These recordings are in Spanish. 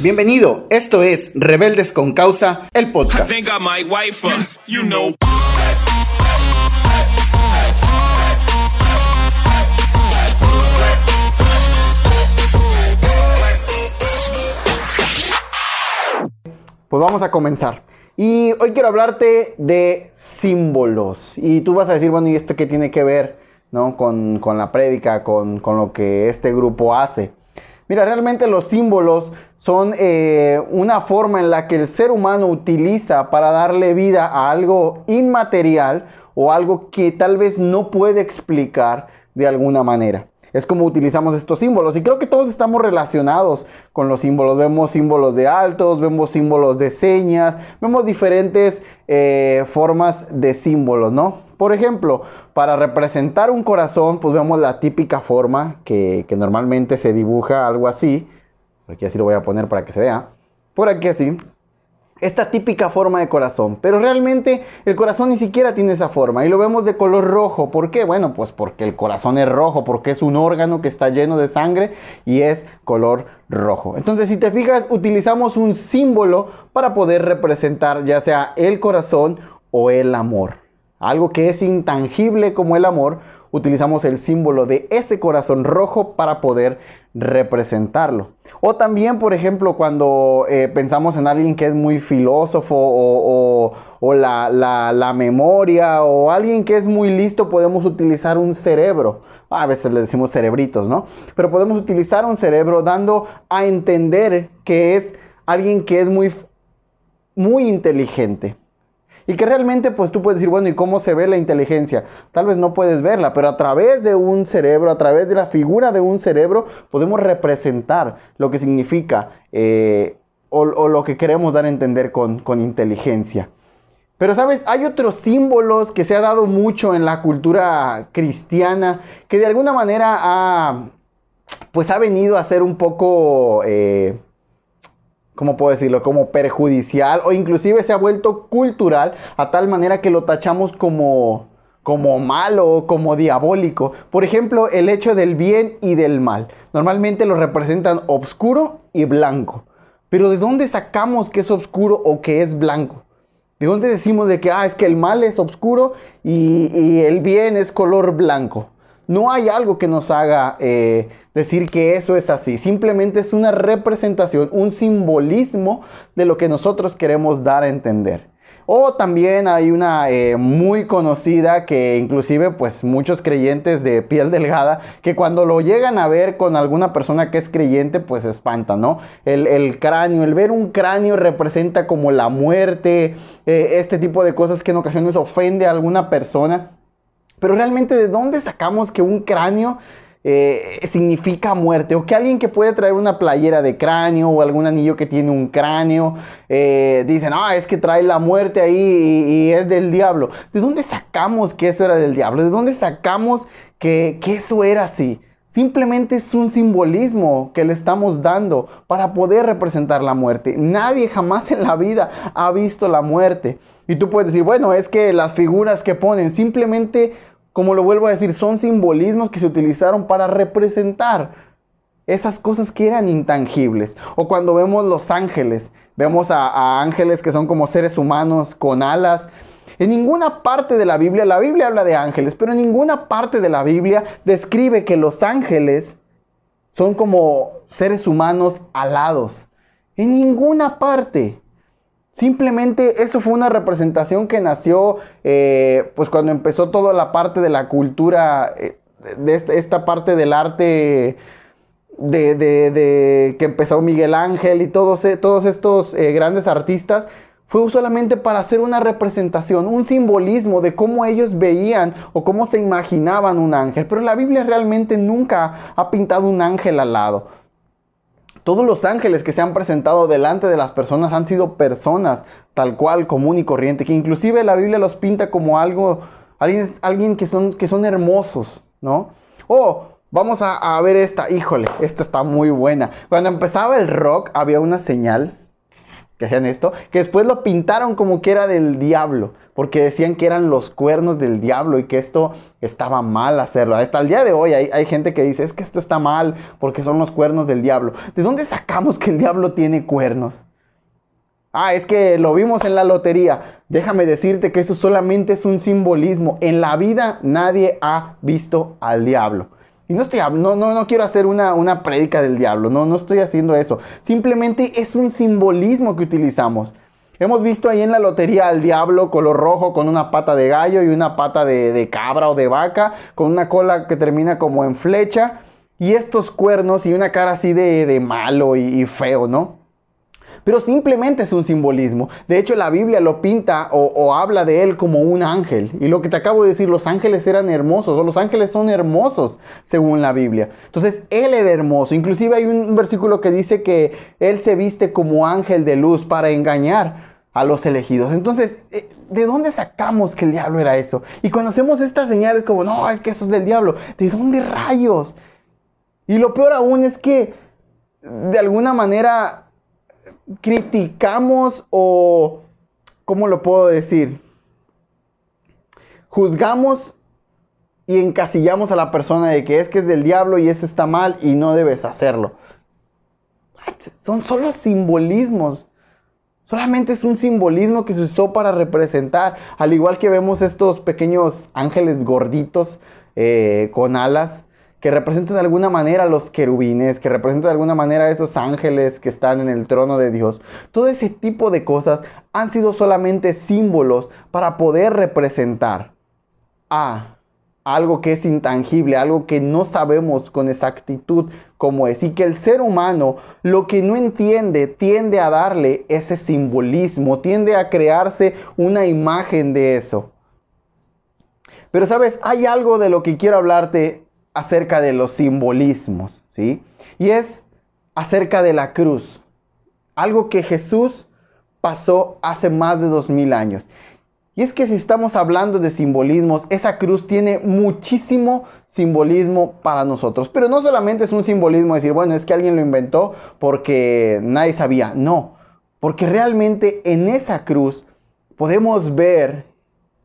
Bienvenido, esto es Rebeldes con Causa, el I podcast. think I might wife her. You know. Pues vamos a comenzar. Y hoy quiero hablarte de símbolos. Y tú vas a decir, bueno, ¿y esto qué tiene que ver ¿no? con, con la prédica, con, con lo que este grupo hace? Mira, realmente los símbolos son eh, una forma en la que el ser humano utiliza para darle vida a algo inmaterial o algo que tal vez no puede explicar de alguna manera. Es como utilizamos estos símbolos y creo que todos estamos relacionados con los símbolos. Vemos símbolos de altos, vemos símbolos de señas, vemos diferentes eh, formas de símbolos, ¿no? Por ejemplo, para representar un corazón, pues vemos la típica forma que, que normalmente se dibuja algo así. Aquí así lo voy a poner para que se vea. Por aquí así. Esta típica forma de corazón. Pero realmente el corazón ni siquiera tiene esa forma. Y lo vemos de color rojo. ¿Por qué? Bueno, pues porque el corazón es rojo. Porque es un órgano que está lleno de sangre y es color rojo. Entonces, si te fijas, utilizamos un símbolo para poder representar ya sea el corazón o el amor. Algo que es intangible como el amor, utilizamos el símbolo de ese corazón rojo para poder representarlo. O también, por ejemplo, cuando eh, pensamos en alguien que es muy filósofo o, la, la- la memoria o alguien que es muy listo, podemos utilizar un cerebro. A veces le decimos cerebritos, ¿no? Pero podemos utilizar un cerebro dando a entender que es alguien que es muy, muy inteligente. Y que realmente pues tú puedes decir, bueno, ¿y cómo se ve la inteligencia? Tal vez no puedes verla, pero a través de un cerebro, a través de la figura de un cerebro, podemos representar lo que significa eh, o, lo que queremos dar a entender con, con inteligencia. Pero sabes, hay otros símbolos que se ha dado mucho en la cultura cristiana que de alguna manera ha, pues ha venido a ser un poco... eh, ¿cómo puedo decirlo? Como perjudicial o inclusive se ha vuelto cultural a tal manera que lo tachamos como, como malo, como diabólico. Por ejemplo, el hecho del bien y del mal. Normalmente lo representan oscuro y blanco. Pero ¿de dónde sacamos que es oscuro o que es blanco? ¿De dónde decimos de que ah, es que el mal es oscuro y, y el bien es color blanco? No hay algo que nos haga eh, decir que eso es así. Simplemente es una representación, un simbolismo de lo que nosotros queremos dar a entender. O también hay una eh, muy conocida que inclusive pues muchos creyentes de piel delgada que cuando lo llegan a ver con alguna persona que es creyente pues se espantan, ¿no? El, el cráneo, el ver un cráneo representa como la muerte, eh, este tipo de cosas que en ocasiones ofende a alguna persona. Pero realmente, ¿de dónde sacamos que un cráneo eh, significa muerte? O que alguien que puede traer una playera de cráneo o algún anillo que tiene un cráneo, eh, dicen, ah, es que trae la muerte ahí y, y es del diablo. ¿De dónde sacamos que eso era del diablo? ¿De dónde sacamos que, que eso era así? Simplemente es un simbolismo que le estamos dando para poder representar la muerte. Nadie jamás en la vida ha visto la muerte. Y tú puedes decir, bueno, es que las figuras que ponen simplemente, como lo vuelvo a decir, son simbolismos que se utilizaron para representar esas cosas que eran intangibles. O cuando vemos los ángeles, vemos a, ángeles que son como seres humanos con alas. En ninguna parte de la Biblia, la Biblia habla de ángeles, pero en ninguna parte de la Biblia describe que los ángeles son como seres humanos alados. En ninguna parte. Simplemente eso fue una representación que nació eh, pues cuando empezó toda la parte de la cultura, eh, de esta, parte del arte de, que empezó Miguel Ángel y todos, eh, todos estos grandes artistas, fue solamente para hacer una representación, un simbolismo de cómo ellos veían o cómo se imaginaban un ángel. Pero la Biblia realmente nunca ha pintado un ángel al lado. Todos los ángeles que se han presentado delante de las personas han sido personas tal cual, común y corriente, que inclusive la Biblia los pinta como algo, alguien, alguien que, son, que son hermosos, ¿no? O vamos a, a ver esta, híjole, esta está muy buena. Cuando empezaba el rock había una señal, que hacían esto, que después lo pintaron como que era del diablo, porque decían que eran los cuernos del diablo y que esto estaba mal hacerlo. Hasta el día de hoy hay, hay gente que dice, es que esto está mal porque son los cuernos del diablo. ¿De dónde sacamos que el diablo tiene cuernos? Ah, es que lo vimos en la lotería. Déjame decirte que eso solamente es un simbolismo. En la vida nadie ha visto al diablo. Y no, estoy, no, no, no quiero hacer una, una prédica del diablo, no, no estoy haciendo eso. Simplemente es un simbolismo que utilizamos. Hemos visto ahí en la lotería al diablo color rojo con una pata de gallo y una pata de, de cabra o de vaca, con una cola que termina como en flecha y estos cuernos y una cara así de, de malo y feo, ¿no? Pero simplemente es un simbolismo. De hecho, la Biblia lo pinta o, habla de él como un ángel. Y lo que te acabo de decir, los ángeles eran hermosos, o los ángeles son hermosos, según la Biblia. Entonces, él era hermoso. Inclusive hay un, un versículo que dice que él se viste como ángel de luz para engañar a los elegidos. Entonces, eh, ¿de dónde sacamos que el diablo era eso? Y cuando hacemos estas señales como, no, es que eso es del diablo, ¿de dónde rayos? Y lo peor aún es que, de alguna manera, criticamos o, ¿cómo lo puedo decir? Juzgamos y encasillamos a la persona de que es que es del diablo y eso está mal y no debes hacerlo. Son solo simbolismos. Solamente es un simbolismo que se usó para representar. Al igual que vemos estos pequeños ángeles gorditos eh, con alas que representan de alguna manera a los querubines, que representan de alguna manera a esos ángeles que están en el trono de Dios. Todo ese tipo de cosas han sido solamente símbolos para poder representar a algo que es intangible, algo que no sabemos con exactitud cómo es. Y que el ser humano lo que no entiende tiende a darle ese simbolismo, tiende a crearse una imagen de eso. Pero sabes, hay algo de lo que quiero hablarte acerca de los simbolismos, ¿sí? Y es acerca de la cruz. Algo que Jesús pasó hace más de dos mil años. Y es que si estamos hablando de simbolismos, esa cruz tiene muchísimo simbolismo para nosotros. Pero no solamente es un simbolismo decir, bueno, es que alguien lo inventó porque nadie sabía. No, porque realmente en esa cruz podemos ver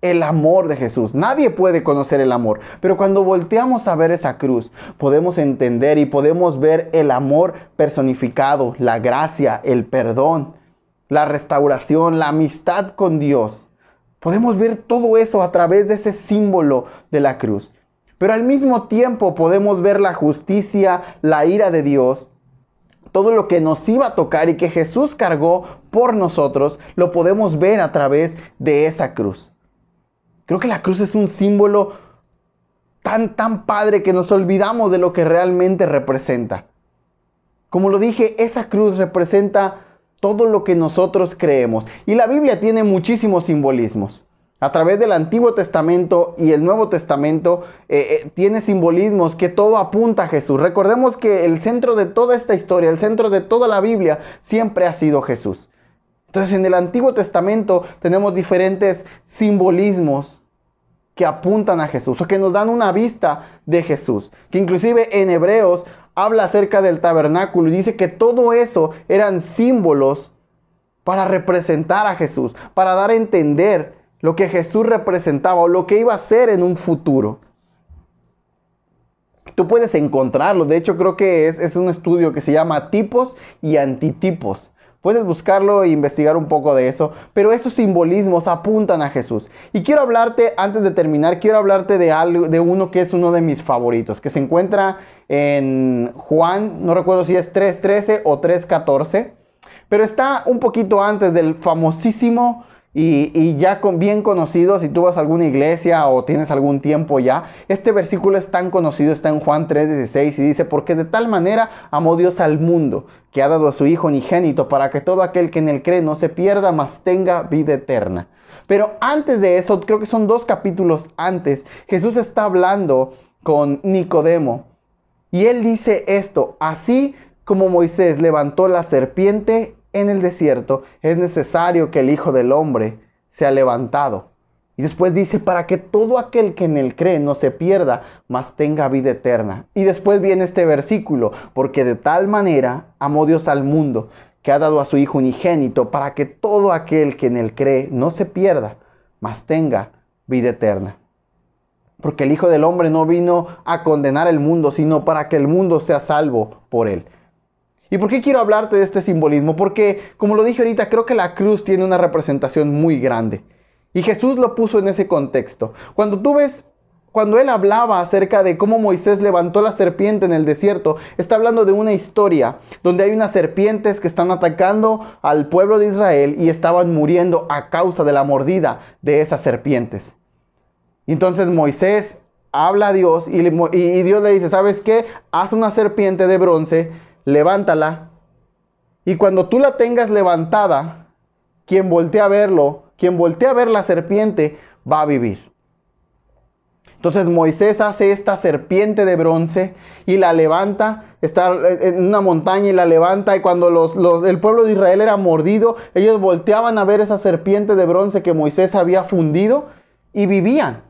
el amor de Jesús. Nadie puede conocer el amor, pero cuando volteamos a ver esa cruz, podemos entender y podemos ver el amor personificado, la gracia, el perdón, la restauración, la amistad con Dios. Podemos ver todo eso a través de ese símbolo de la cruz. Pero al mismo tiempo podemos ver la justicia, la ira de Dios, todo lo que nos iba a tocar y que Jesús cargó por nosotros, lo podemos ver a través de esa cruz. Creo que la cruz es un símbolo tan, tan padre que nos olvidamos de lo que realmente representa. Como lo dije, esa cruz representa todo lo que nosotros creemos. Y la Biblia tiene muchísimos simbolismos. A través del Antiguo Testamento y el Nuevo Testamento eh, eh, tiene simbolismos que todo apunta a Jesús. Recordemos que el centro de toda esta historia, el centro de toda la Biblia, siempre ha sido Jesús. Entonces en el Antiguo Testamento tenemos diferentes simbolismos que apuntan a Jesús o que nos dan una vista de Jesús. Que inclusive en Hebreos habla acerca del tabernáculo y dice que todo eso eran símbolos para representar a Jesús, para dar a entender lo que Jesús representaba o lo que iba a ser en un futuro. Tú puedes encontrarlo, de hecho creo que es, es un estudio que se llama tipos y antitipos. Puedes buscarlo e investigar un poco de eso, pero esos simbolismos apuntan a Jesús. Y quiero hablarte, antes de terminar, quiero hablarte de, algo, de uno que es uno de mis favoritos, que se encuentra en Juan, no recuerdo si es 3.13 o 3.14, pero está un poquito antes del famosísimo y, ya con, bien conocido, si tú vas a alguna iglesia o tienes algún tiempo ya, este versículo es tan conocido, está en Juan 3:16 y dice, porque de tal manera amó Dios al mundo, que ha dado a su Hijo unigénito, para que todo aquel que en él cree no se pierda, mas tenga vida eterna. Pero antes de eso, creo que son dos capítulos antes, Jesús está hablando con Nicodemo y él dice esto, así como Moisés levantó la serpiente en el desierto, es necesario que el Hijo del Hombre sea levantado. Y después dice, para que todo aquel que en él cree no se pierda, mas tenga vida eterna. Y después viene este versículo, porque de tal manera amó Dios al mundo, que ha dado a su Hijo unigénito, para que todo aquel que en él cree no se pierda, mas tenga vida eterna. Porque el Hijo del Hombre no vino a condenar el mundo, sino para que el mundo sea salvo por él. ¿Y por qué quiero hablarte de este simbolismo? Porque, como lo dije ahorita, creo que la cruz tiene una representación muy grande. Y Jesús lo puso en ese contexto. Cuando tú ves, cuando él hablaba acerca de cómo Moisés levantó la serpiente en el desierto, está hablando de una historia donde hay unas serpientes que están atacando al pueblo de Israel y estaban muriendo a causa de la mordida de esas serpientes. Entonces Moisés habla a Dios y, y Dios le dice, ¿sabes qué? Haz una serpiente de bronce, levántala. Y cuando tú la tengas levantada, quien voltea a verlo, quien voltea a ver la serpiente va a vivir. Entonces Moisés hace esta serpiente de bronce y la levanta, está en una montaña y la levanta y cuando el pueblo de Israel era mordido, ellos volteaban a ver esa serpiente de bronce que Moisés había fundido y vivían.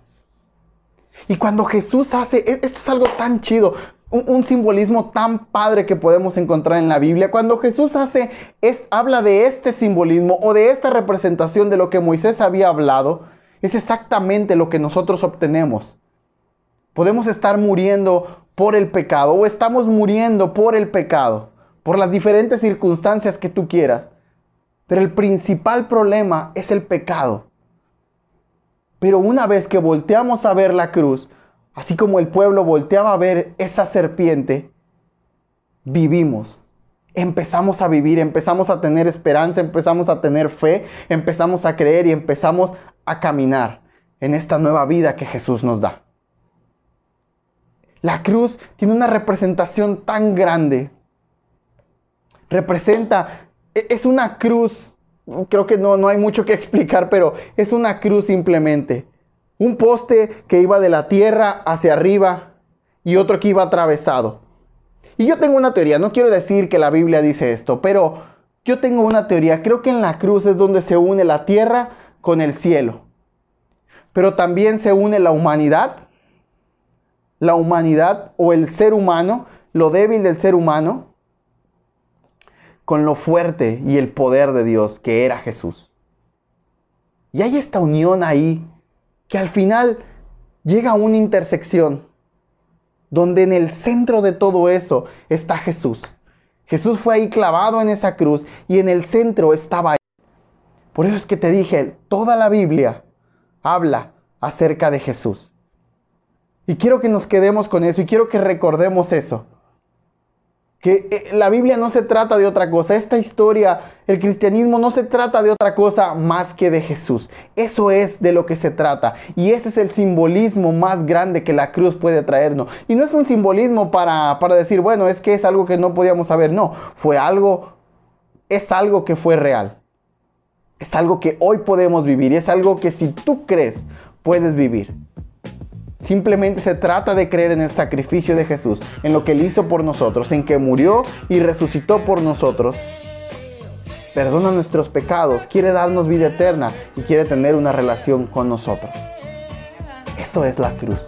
Y cuando Jesús hace, e, esto es algo tan chido, un, simbolismo tan padre que podemos encontrar en la Biblia. Cuando Jesús hace, es, habla de este simbolismo o de esta representación de lo que Moisés había hablado, es exactamente lo que nosotros obtenemos. Podemos estar muriendo por el pecado o estamos muriendo por el pecado, por las diferentes circunstancias que tú quieras. Pero el principal problema es el pecado. Pero una vez que volteamos a ver la cruz, Así como el pueblo volteaba a ver esa serpiente, vivimos. Empezamos a vivir, empezamos a tener esperanza, empezamos a tener fe, empezamos a creer y empezamos a caminar en esta nueva vida que Jesús nos da. La cruz tiene una representación tan grande. Representa, e-, es una cruz, creo que no, no hay mucho que explicar, pero es una cruz simplemente un poste que iba de la tierra hacia arriba y otro que iba atravesado. Y yo tengo una teoría, no quiero decir que la Biblia dice esto, pero yo tengo una teoría, creo que en la cruz es donde se une la tierra con el cielo. Pero también se une la humanidad, la humanidad o el ser humano, lo débil del ser humano, con lo fuerte y el poder de Dios que era Jesús. Y hay esta unión ahí que al final llega a una intersección donde en el centro de todo eso está Jesús. Jesús fue ahí clavado en esa cruz y en el centro estaba ahí. Por eso es que te dije, toda la Biblia habla acerca de Jesús. Y quiero que nos quedemos con eso y quiero que recordemos eso que eh, la Biblia no se trata de otra cosa. Esta historia, el cristianismo no se trata de otra cosa más que de Jesús. Eso es de lo que se trata. Y ese es el simbolismo más grande que la cruz puede traernos. Y no es un simbolismo para, para decir, bueno, es que es algo que no podíamos saber. No, fue algo, es algo que fue real. Es algo que hoy podemos vivir. Y es algo que si tú crees, puedes vivir. Simplemente se trata de creer en el sacrificio de Jesús, en lo que Él hizo por nosotros, en que murió y resucitó por nosotros. Perdona nuestros pecados, quiere darnos vida eterna y quiere tener una relación con nosotros. Eso es la cruz.